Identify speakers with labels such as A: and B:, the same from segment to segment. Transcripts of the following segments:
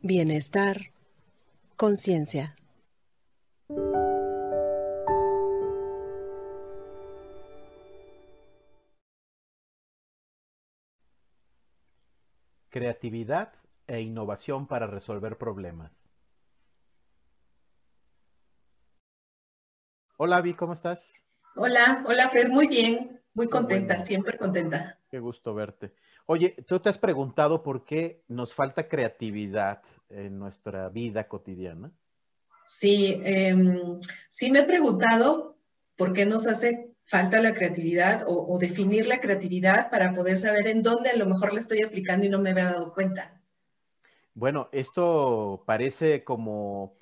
A: Bienestar, conciencia.
B: Creatividad e innovación para resolver problemas. Hola, Avi, ¿cómo estás?
C: Hola, hola Fer, muy bien, muy contenta, siempre contenta.
B: Qué gusto verte. Oye, tú te has preguntado por qué nos falta creatividad en nuestra vida cotidiana.
C: Sí, em, sí me he preguntado por qué nos hace falta la creatividad o, definir la creatividad para poder saber en dónde a lo mejor la estoy aplicando y no me había dado cuenta.
B: Bueno, esto parece como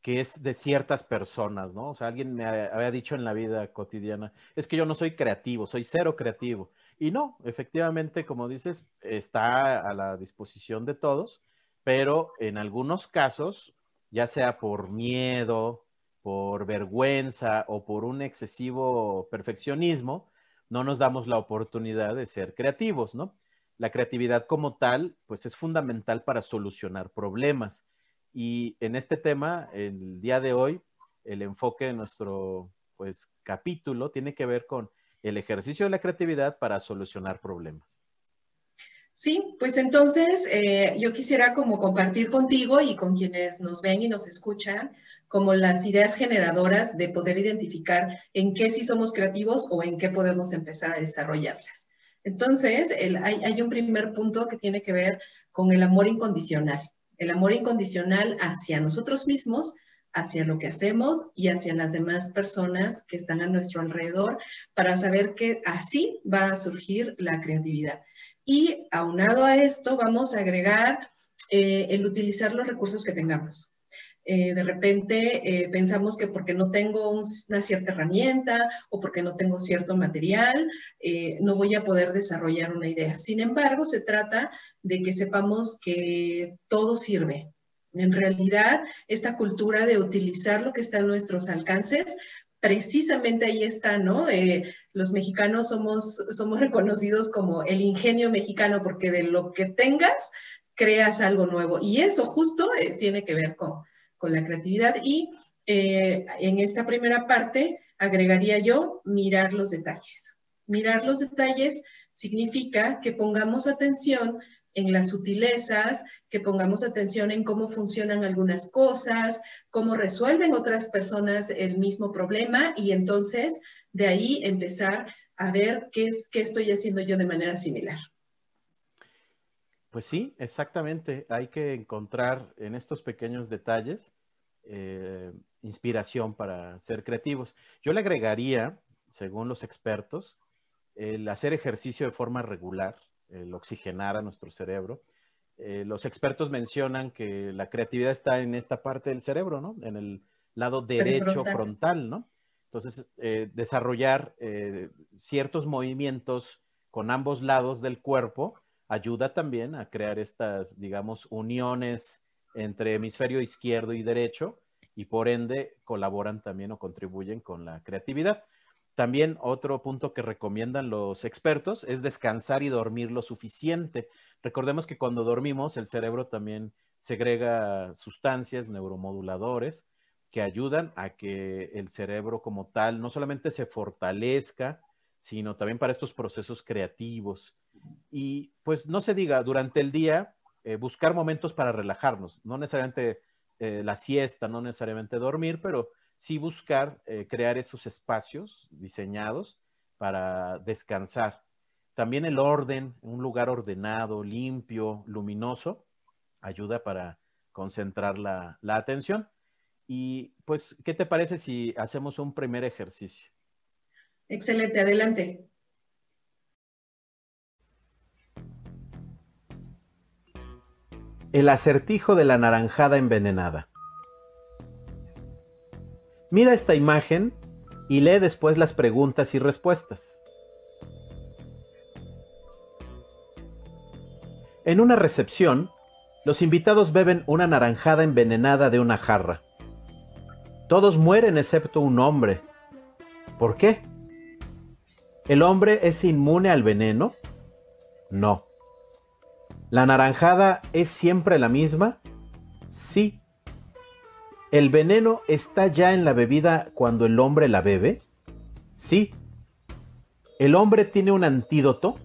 B: que es de ciertas personas, ¿no? O sea, alguien me había dicho en la vida cotidiana, es que yo no soy creativo, soy cero creativo. Y no, efectivamente, como dices, está a la disposición de todos, pero en algunos casos, ya sea por miedo, por vergüenza o por un excesivo perfeccionismo, no nos damos la oportunidad de ser creativos, ¿no? La creatividad como tal, pues es fundamental para solucionar problemas. Y en este tema, el día de hoy, el enfoque de nuestro pues capítulo tiene que ver con el ejercicio de la creatividad para solucionar problemas.
C: Sí, pues entonces eh, yo quisiera como compartir contigo y con quienes nos ven y nos escuchan como las ideas generadoras de poder identificar en qué sí somos creativos o en qué podemos empezar a desarrollarlas. Entonces, hay, hay un primer punto que tiene que ver con el amor incondicional. El amor incondicional hacia nosotros mismos, hacia lo que hacemos y hacia las demás personas que están a nuestro alrededor para saber que así va a surgir la creatividad. Y aunado a esto, vamos a agregar eh, el utilizar los recursos que tengamos. Eh, de repente eh, pensamos que porque no tengo una cierta herramienta o porque no tengo cierto material, no voy a poder desarrollar una idea. Sin embargo, se trata de que sepamos que todo sirve, en realidad, esta cultura de utilizar lo que está a nuestros alcances, precisamente ahí está, ¿no? Eh, los mexicanos somos, somos reconocidos como el ingenio mexicano porque de lo que tengas, creas algo nuevo. Y eso justo eh, tiene que ver con, la creatividad. Y eh, en esta primera parte agregaría yo mirar los detalles. Mirar los detalles significa que pongamos atención en las sutilezas, que pongamos atención en cómo funcionan algunas cosas, cómo resuelven otras personas el mismo problema y entonces de ahí empezar a ver qué, es, qué estoy haciendo yo de manera similar.
B: Pues sí, exactamente. Hay que encontrar en estos pequeños detalles eh, inspiración para ser creativos. Yo le agregaría, según los expertos, el hacer ejercicio de forma regular, el oxigenar a nuestro cerebro. Eh, los expertos mencionan que la creatividad está en esta parte del cerebro, ¿no? En el lado derecho frontal, ¿no? Entonces, eh, desarrollar eh, ciertos movimientos con ambos lados del cuerpo ayuda también a crear estas, digamos, uniones entre hemisferio izquierdo y derecho y por ende colaboran también o contribuyen con la creatividad. También otro punto que recomiendan los expertos es descansar y dormir lo suficiente. Recordemos que cuando dormimos el cerebro también segrega sustancias neuromoduladores que ayudan a que el cerebro como tal no solamente se fortalezca, sino también para estos procesos creativos. Y pues no se diga, durante el día eh, buscar momentos para relajarnos, no necesariamente eh, la siesta, no necesariamente dormir, pero sí buscar eh, crear esos espacios diseñados para descansar. También el orden, un lugar ordenado, limpio, luminoso, ayuda para concentrar la, la atención. Y pues, ¿qué te parece si hacemos un primer ejercicio?
C: Excelente, adelante.
B: El acertijo de la naranjada envenenada. Mira esta imagen y lee después las preguntas y respuestas. En una recepción, los invitados beben una naranjada envenenada de una jarra. Todos mueren excepto un hombre. ¿Por qué? ¿El hombre es inmune al veneno? No. ¿La naranjada es siempre la misma? Sí. ¿El veneno está ya en la bebida cuando el hombre la bebe? Sí. ¿El hombre tiene un antídoto?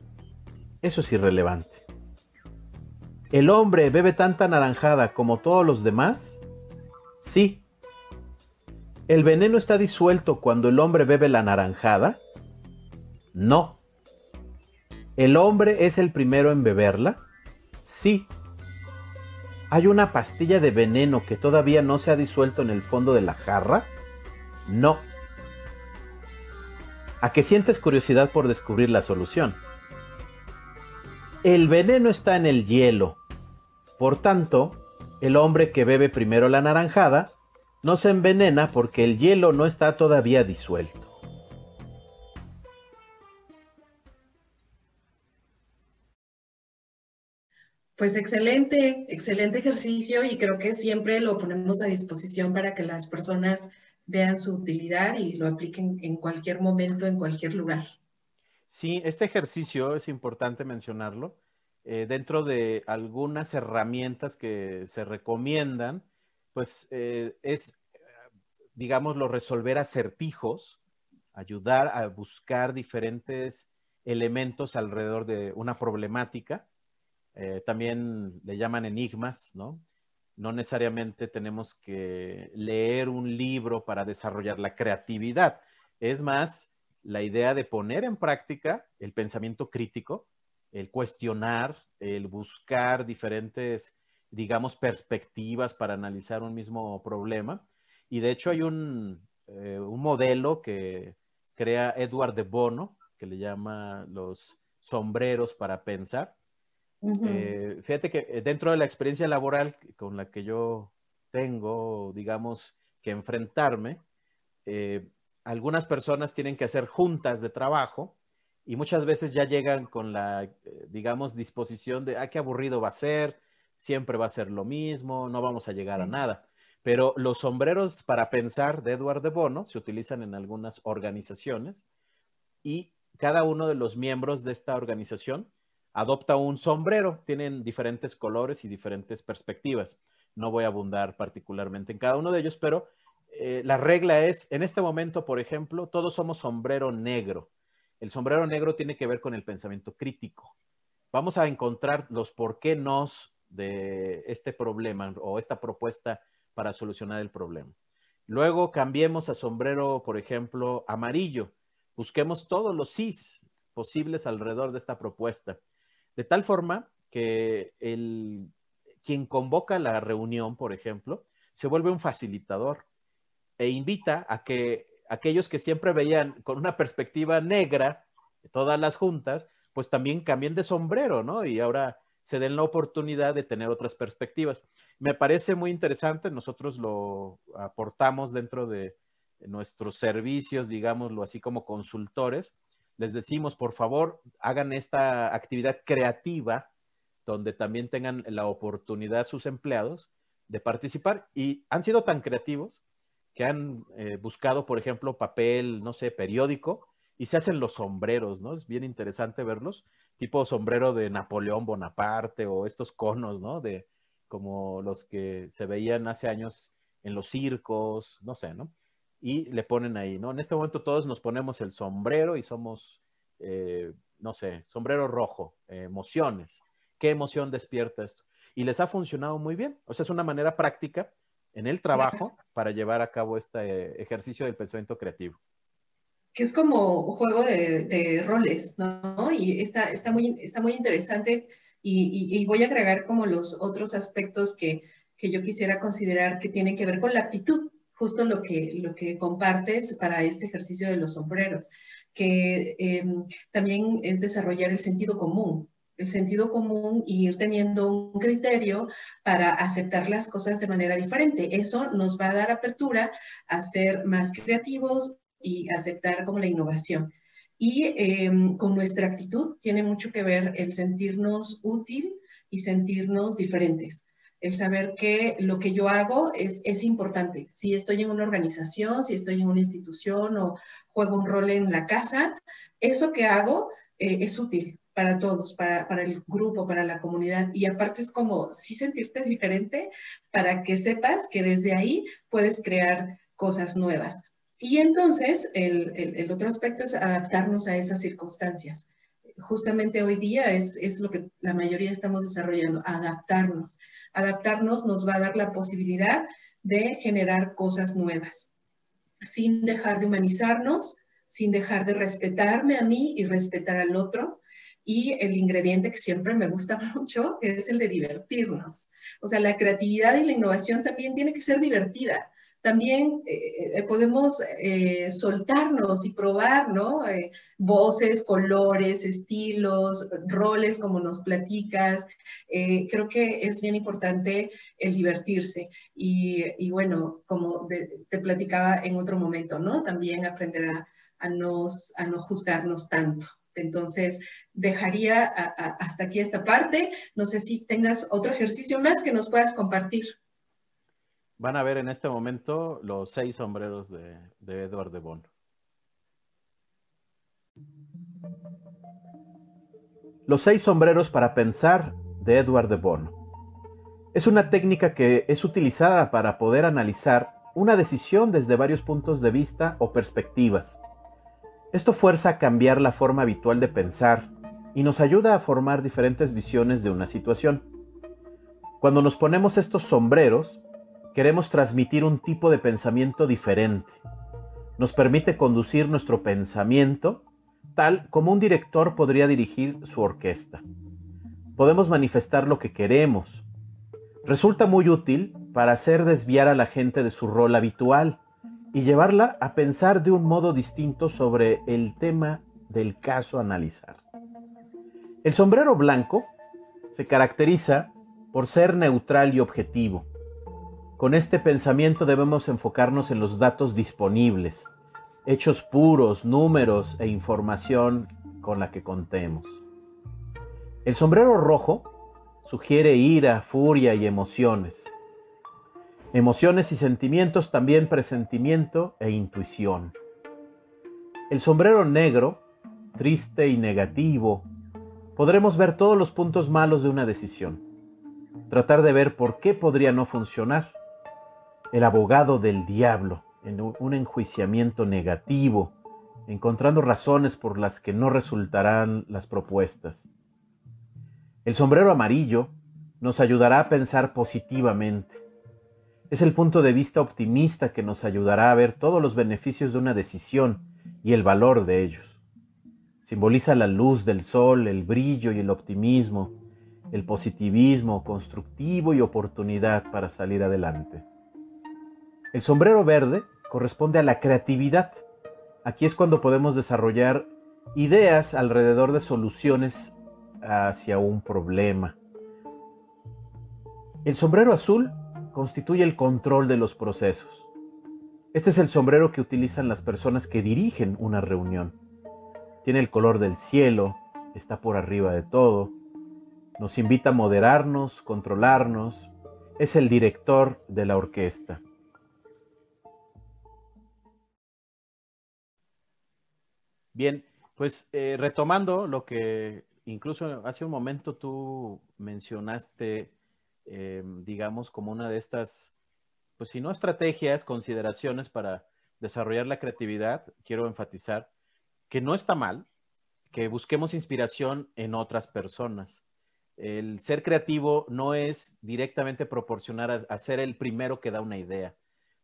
B: Eso es irrelevante. ¿El hombre bebe tanta naranjada como todos los demás? Sí. ¿El veneno está disuelto cuando el hombre bebe la naranjada? No. ¿El hombre es el primero en beberla? Sí. ¿Hay una pastilla de veneno que todavía no se ha disuelto en el fondo de la jarra? No. ¿A qué sientes curiosidad por descubrir la solución? El veneno está en el hielo. Por tanto, el hombre que bebe primero la naranjada no se envenena porque el hielo no está todavía disuelto.
C: Pues excelente, excelente ejercicio y creo que siempre lo ponemos a disposición para que las personas vean su utilidad y lo apliquen en cualquier momento, en cualquier lugar.
B: Sí, este ejercicio es importante mencionarlo. Eh, dentro de algunas herramientas que se recomiendan, pues eh, es, digámoslo, resolver acertijos, ayudar a buscar diferentes elementos alrededor de una problemática eh, también le llaman enigmas, ¿no? No necesariamente tenemos que leer un libro para desarrollar la creatividad. Es más, la idea de poner en práctica el pensamiento crítico, el cuestionar, el buscar diferentes, digamos, perspectivas para analizar un mismo problema. Y de hecho hay un, eh, un modelo que crea Edward de Bono, que le llama los sombreros para pensar, eh, fíjate que eh, dentro de la experiencia laboral con la que yo tengo, digamos, que enfrentarme, eh, algunas personas tienen que hacer juntas de trabajo y muchas veces ya llegan con la, digamos, disposición de, ah, qué aburrido va a ser, siempre va a ser lo mismo, no vamos a llegar a nada. Pero los sombreros para pensar de Edward de Bono se utilizan en algunas organizaciones y cada uno de los miembros de esta organización adopta un sombrero. Tienen diferentes colores y diferentes perspectivas. No voy a abundar particularmente en cada uno de ellos, pero eh, la regla es, en este momento, por ejemplo, todos somos sombrero negro. El sombrero negro tiene que ver con el pensamiento crítico. Vamos a encontrar los por qué nos de este problema o esta propuesta para solucionar el problema. Luego cambiemos a sombrero, por ejemplo, amarillo. Busquemos todos los sís posibles alrededor de esta propuesta. De tal forma que el, quien convoca la reunión, por ejemplo, se vuelve un facilitador e invita a que aquellos que siempre veían con una perspectiva negra todas las juntas, pues también cambien de sombrero, ¿no? Y ahora se den la oportunidad de tener otras perspectivas. Me parece muy interesante, nosotros lo aportamos dentro de nuestros servicios, digámoslo así como consultores, les decimos, por favor, hagan esta actividad creativa donde también tengan la oportunidad sus empleados de participar y han sido tan creativos que han eh, buscado, por ejemplo, papel, no sé, periódico y se hacen los sombreros, ¿no? Es bien interesante verlos, tipo sombrero de Napoleón Bonaparte o estos conos, ¿no? De como los que se veían hace años en los circos, no sé, ¿no? Y le ponen ahí, ¿no? En este momento todos nos ponemos el sombrero y somos, eh, no sé, sombrero rojo, emociones. ¿Qué emoción despierta esto? Y les ha funcionado muy bien. O sea, es una manera práctica en el trabajo para llevar a cabo este ejercicio del pensamiento creativo.
C: Que es como un juego de, roles, ¿no? Y está, está, muy, está muy interesante y, voy a agregar como los otros aspectos que, que yo quisiera considerar que tienen que ver con la actitud justo lo que, lo que compartes para este ejercicio de los sombreros, que em, también es desarrollar el sentido común, el sentido común y ir teniendo un criterio para aceptar las cosas de manera diferente. Eso nos va a dar apertura a ser más creativos y aceptar como la innovación. Y em, con nuestra actitud tiene mucho que ver el sentirnos útil y sentirnos diferentes el saber que lo que yo hago es, es importante. Si estoy en una organización, si estoy en una institución o juego un rol en la casa, eso que hago eh, es útil para todos, para, para, el grupo, para la comunidad. Y aparte es como sí sentirte diferente para que sepas que desde ahí puedes crear cosas nuevas. Y entonces el, el, el otro aspecto es adaptarnos a esas circunstancias. Justamente hoy día es, es lo que la mayoría estamos desarrollando, adaptarnos. Adaptarnos nos va a dar la posibilidad de generar cosas nuevas, sin dejar de humanizarnos, sin dejar de respetarme a mí y respetar al otro, y el ingrediente que siempre me gusta mucho es el de divertirnos. O sea, la creatividad y la innovación también tiene que ser divertida. También eh, eh, podemos eh, soltarnos y probar, ¿no? voces, colores, estilos, roles, como nos platicas. creo que es bien importante el divertirse. Y, bueno, como te platicaba en otro momento, ¿no? También aprender a, a, a no juzgarnos tanto. Entonces, dejaría hasta aquí esta parte. No sé si tengas otro ejercicio más que nos puedas compartir.
B: Van a ver en este momento los seis sombreros de, Edward de Bon. Los seis sombreros para pensar de Edward de Bon. Es una técnica que es utilizada para poder analizar una decisión desde varios puntos de vista o perspectivas esto fuerza a cambiar la forma habitual de pensar y nos ayuda a formar diferentes visiones de una situación. Cuando nos ponemos estos sombreros, queremos transmitir un tipo de pensamiento diferente. Nos permite conducir nuestro pensamiento tal como un director podría dirigir su orquesta. Podemos manifestar lo que queremos. Resulta muy útil para hacer desviar a la gente de su rol habitual y llevarla a pensar de un modo distinto sobre el tema del caso a analizar. El sombrero blanco se caracteriza por ser neutral y objetivo. Con este pensamiento debemos enfocarnos en los datos disponibles, hechos puros, números e información con la que contemos. El sombrero rojo sugiere ira, furia y emociones. Emociones y sentimientos, también presentimiento e intuición. El sombrero negro, triste y negativo, podremos ver todos los puntos malos de una decisión. Tratar de ver por qué podría no funcionar. El abogado del diablo, en un enjuiciamiento negativo, encontrando razones por las que no resultarán las propuestas. El sombrero amarillo nos ayudará a pensar positivamente es el punto de vista optimista que nos ayudará a ver todos los beneficios de una decisión y el valor de ellos. Simboliza la luz del sol, el brillo y el optimismo, el positivismo constructivo y oportunidad para salir adelante. El sombrero verde corresponde a la creatividad. Aquí es cuando podemos desarrollar ideas alrededor de soluciones hacia un problema. El sombrero azul constituye el control de los procesos. Este es el sombrero que utilizan las personas que dirigen una reunión. Tiene el color del cielo, está por arriba de todo, nos invita a moderarnos, controlarnos, es el director de la orquesta. Bien, pues eh, retomando lo que incluso hace un momento tú mencionaste Em, digamos, como una de estas, pues si no estrategias, consideraciones para desarrollar la creatividad, quiero enfatizar que no está mal que busquemos inspiración en otras personas. El ser creativo no es directamente proporcionar a, ser el primero que da una idea.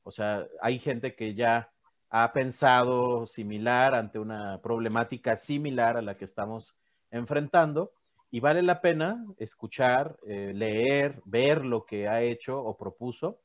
B: O sea, hay gente que ya ha pensado similar ante una problemática similar a la que estamos enfrentando y vale la pena escuchar, eh, leer, ver lo que ha hecho o propuso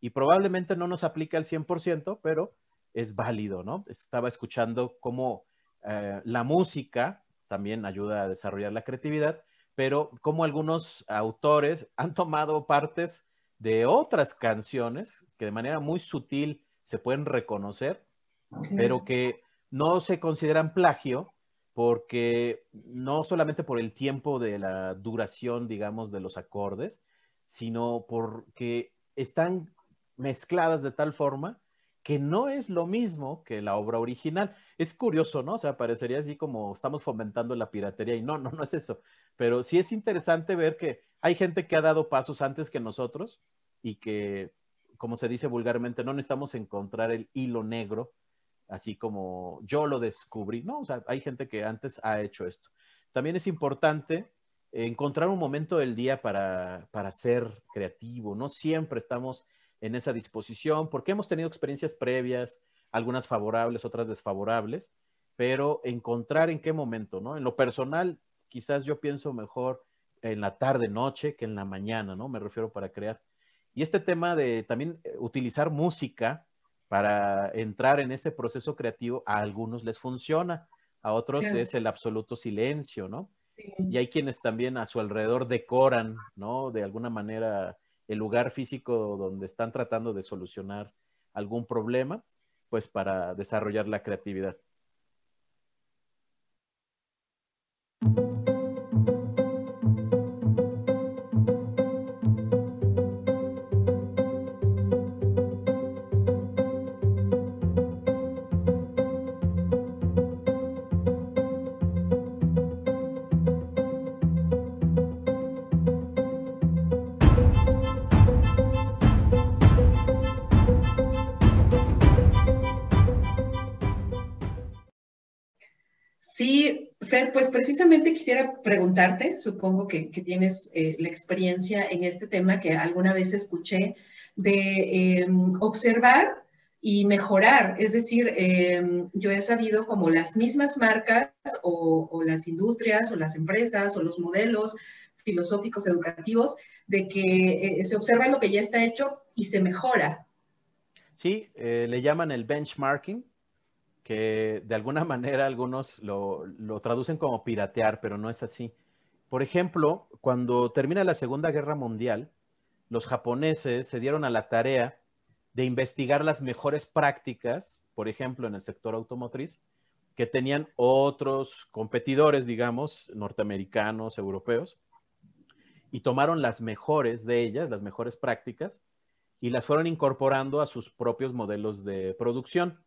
B: y probablemente no nos aplica al 100%, pero es válido, ¿no? Estaba escuchando cómo eh, la música también ayuda a desarrollar la creatividad, pero cómo algunos autores han tomado partes de otras canciones que de manera muy sutil se pueden reconocer, pero que no se consideran plagio porque no solamente por el tiempo de la duración, digamos, de los acordes, sino porque están mezcladas de tal forma que no es lo mismo que la obra original. Es curioso, ¿no? O sea, parecería así como estamos fomentando la piratería y no, no, no es eso. Pero sí es interesante ver que hay gente que ha dado pasos antes que nosotros y que, como se dice vulgarmente, no necesitamos encontrar el hilo negro, así como yo lo descubrí. No, o sea, hay gente que antes ha hecho esto. También es importante encontrar un momento del día para, para ser creativo. No siempre estamos en esa disposición, porque hemos tenido experiencias previas, algunas favorables, otras desfavorables, pero encontrar en qué momento, ¿no? En lo personal, quizás yo pienso mejor en la tarde, noche, que en la mañana, ¿no? Me refiero para crear. Y este tema de también eh, utilizar música para entrar en ese proceso creativo, a algunos les funciona, a otros es el absoluto silencio, ¿no? Y hay quienes también a su alrededor decoran, ¿no? De alguna manera el lugar físico donde están tratando de solucionar algún problema, pues para desarrollar la creatividad.
C: Pues precisamente quisiera preguntarte, supongo que, tienes eh, la experiencia en este tema que alguna vez escuché, de em, observar y mejorar. Es decir, em, yo he sabido como las mismas marcas o, las industrias o las empresas o los modelos filosóficos educativos de que eh, se observa lo que ya está hecho y se mejora.
B: Sí, eh, le llaman el benchmarking que de alguna manera algunos lo, traducen como piratear, pero no es así. Por ejemplo, cuando termina la Segunda Guerra Mundial, los japoneses se dieron a la tarea de investigar las mejores prácticas, por ejemplo, en el sector automotriz, que tenían otros competidores, digamos, norteamericanos, europeos, y tomaron las mejores de ellas, las mejores prácticas, y las fueron incorporando a sus propios modelos de producción.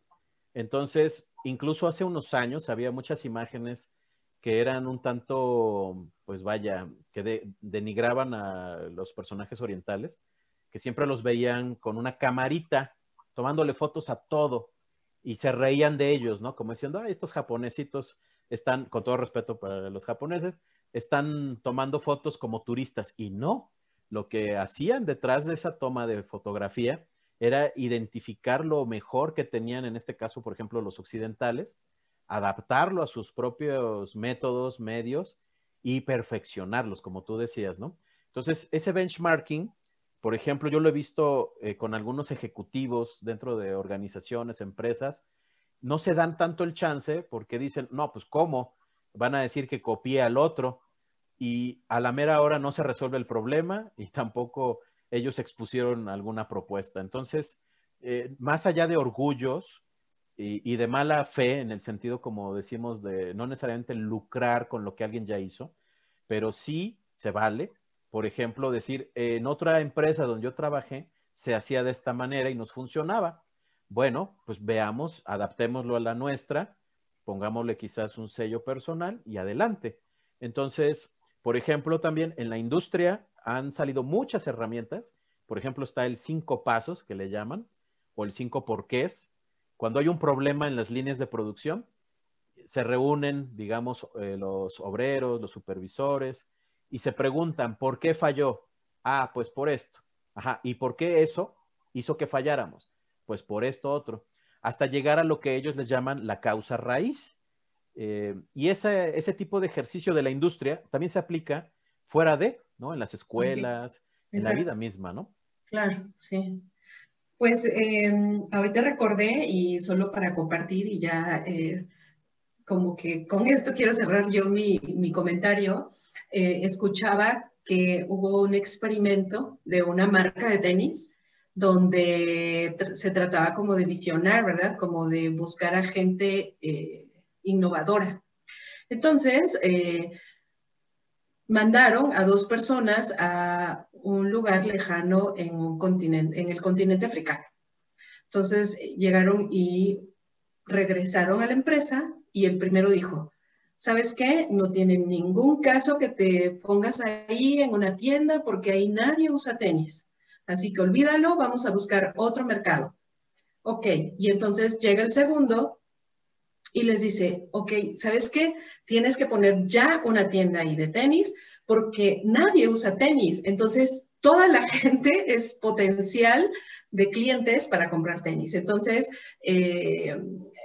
B: Entonces, incluso hace unos años había muchas imágenes que eran un tanto, pues vaya, que denigraban a los personajes orientales, que siempre los veían con una camarita tomándole fotos a todo y se reían de ellos, ¿no? Como diciendo, ah, estos japonesitos están, con todo respeto para los japoneses, están tomando fotos como turistas y no, lo que hacían detrás de esa toma de fotografía era identificar lo mejor que tenían, en este caso, por ejemplo, los occidentales, adaptarlo a sus propios métodos, medios y perfeccionarlos, como tú decías, ¿no? Entonces, ese benchmarking, por ejemplo, yo lo he visto eh, con algunos ejecutivos dentro de organizaciones, empresas, no se dan tanto el chance porque dicen, no, pues ¿cómo? Van a decir que copié al otro y a la mera hora no se resuelve el problema y tampoco ellos expusieron alguna propuesta. Entonces, eh, más allá de orgullos y, de mala fe, en el sentido, como decimos, de no necesariamente lucrar con lo que alguien ya hizo, pero sí se vale, por ejemplo, decir, en otra empresa donde yo trabajé, se hacía de esta manera y nos funcionaba. Bueno, pues veamos, adaptémoslo a la nuestra, pongámosle quizás un sello personal y adelante. Entonces, por ejemplo, también en la industria han salido muchas herramientas. Por ejemplo, está el cinco pasos que le llaman, o el cinco porqués. Cuando hay un problema en las líneas de producción, se reúnen, digamos, eh, los obreros, los supervisores, y se preguntan, ¿por qué falló? Ah, pues por esto. Ajá, ¿y por qué eso hizo que falláramos? Pues por esto otro. Hasta llegar a lo que ellos les llaman la causa raíz. Eh, y ese, ese tipo de ejercicio de la industria también se aplica fuera de, ¿no? En las escuelas, en la vida misma, ¿no?
C: Claro, sí. Pues em, ahorita recordé y solo para compartir y ya eh, como que con esto quiero cerrar yo mi, comentario, eh, escuchaba que hubo un experimento de una marca de tenis donde se trataba como de visionar, ¿verdad? Como de buscar a gente innovadora. Entonces, mandaron a dos personas a un lugar lejano en, un continente, en el continente africano. Entonces llegaron y regresaron a la empresa y el primero dijo, ¿sabes qué? No tiene ningún caso que te pongas ahí en una tienda porque ahí nadie usa tenis. Así que olvídalo, vamos a buscar otro mercado. Ok, y entonces llega el segundo y les dice, ok, ¿sabes qué? Tienes que poner ya una tienda ahí de tenis porque nadie usa tenis. Entonces, toda la gente es potencial de clientes para comprar tenis. Entonces, eh,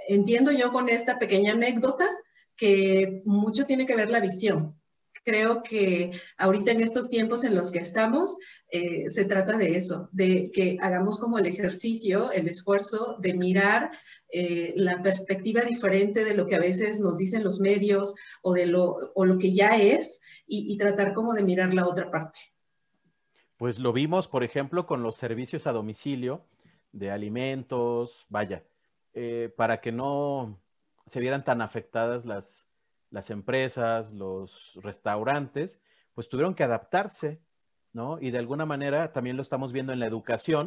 C: entiendo yo con esta pequeña anécdota que mucho tiene que ver la visión. Creo que ahorita en estos tiempos en los que estamos, eh, se trata de eso, de que hagamos como el ejercicio, el esfuerzo de mirar eh, la perspectiva diferente de lo que a veces nos dicen los medios o de lo, o lo que ya es y, tratar como de mirar la otra parte.
B: Pues lo vimos, por ejemplo, con los servicios a domicilio de alimentos, vaya, eh, para que no se vieran tan afectadas las, las empresas, los restaurantes, pues tuvieron que adaptarse, ¿no? Y de alguna manera también lo estamos viendo en la educación,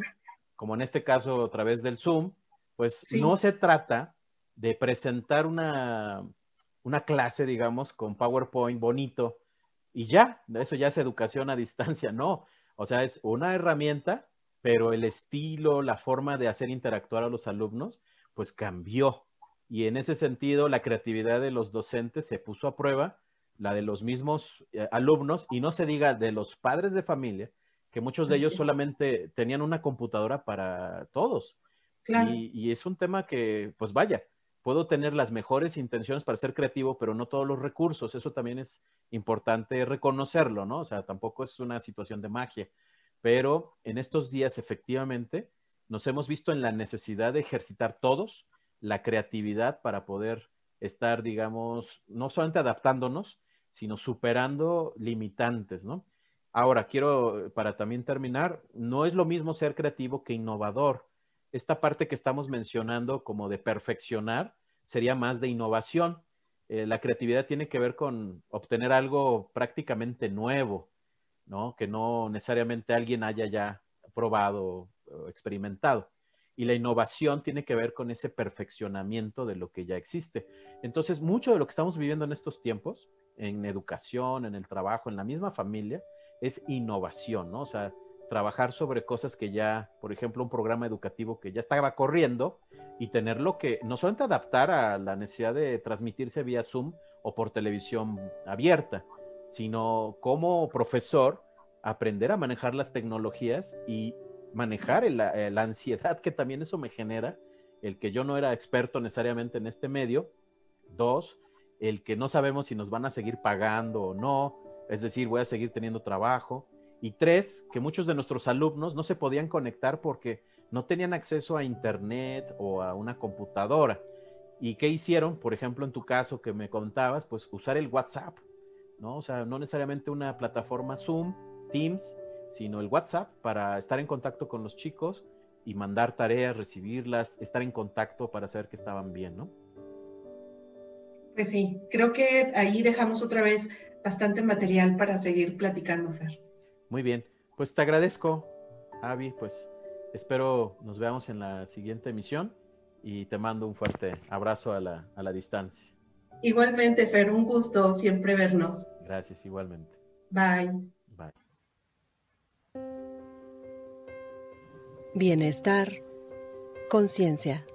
B: como en este caso a través del Zoom, pues no se trata de presentar una, una clase, digamos, con PowerPoint bonito y ya, eso ya es educación a distancia, no. O sea, es una herramienta, pero el estilo, la forma de hacer interactuar a los alumnos, pues cambió. Y en ese sentido, la creatividad de los docentes se puso a prueba, la de los mismos eh, alumnos, y no se diga de los padres de familia, que muchos de ellos solamente tenían una computadora para todos. Y, y, es un tema que, pues vaya, puedo tener las mejores intenciones para ser creativo, pero no todos los recursos. Eso también es importante reconocerlo, ¿no? O sea, tampoco es una situación de magia. Pero en estos días, efectivamente, nos hemos visto en la necesidad de ejercitar todos la creatividad para poder estar, digamos, no solamente adaptándonos, sino superando limitantes, ¿no? Ahora, quiero, para también terminar, no es lo mismo ser creativo que innovador. Esta parte que estamos mencionando como de perfeccionar sería más de innovación. Eh, la creatividad tiene que ver con obtener algo prácticamente nuevo, ¿no? Que no necesariamente alguien haya ya probado o experimentado y la innovación tiene que ver con ese perfeccionamiento de lo que ya existe. Entonces, mucho de lo que estamos viviendo en estos tiempos, en educación, en el trabajo, en la misma familia, es innovación, ¿no? O sea, trabajar sobre cosas que ya, por ejemplo, un programa educativo que ya estaba corriendo y tenerlo que no solamente adaptar a la necesidad de transmitirse vía Zoom o por televisión abierta, sino como profesor aprender a manejar las tecnologías y manejar eh, la ansiedad que también eso me genera, el que yo no era experto necesariamente en este medio. Dos, el que no sabemos si nos van a seguir pagando o no, es decir, voy a seguir teniendo trabajo. Y tres, que muchos de nuestros alumnos no se podían conectar porque no tenían acceso a internet o a una computadora. ¿Y qué hicieron? Por ejemplo, en tu caso que me contabas, pues usar el WhatsApp, ¿no? O sea, no necesariamente una plataforma Zoom, Teams, sino el WhatsApp para estar en contacto con los chicos y mandar tareas, recibirlas, estar en contacto para saber que estaban bien, ¿no?
C: Pues sí, creo que ahí dejamos otra vez bastante material para seguir platicando, Fer.
B: Muy bien, pues te agradezco, Avi, pues espero nos veamos en la siguiente emisión y te mando un fuerte abrazo a la, a la distancia.
C: Igualmente, Fer, un gusto siempre vernos.
B: Gracias, igualmente.
C: Bye.
A: Bienestar, conciencia.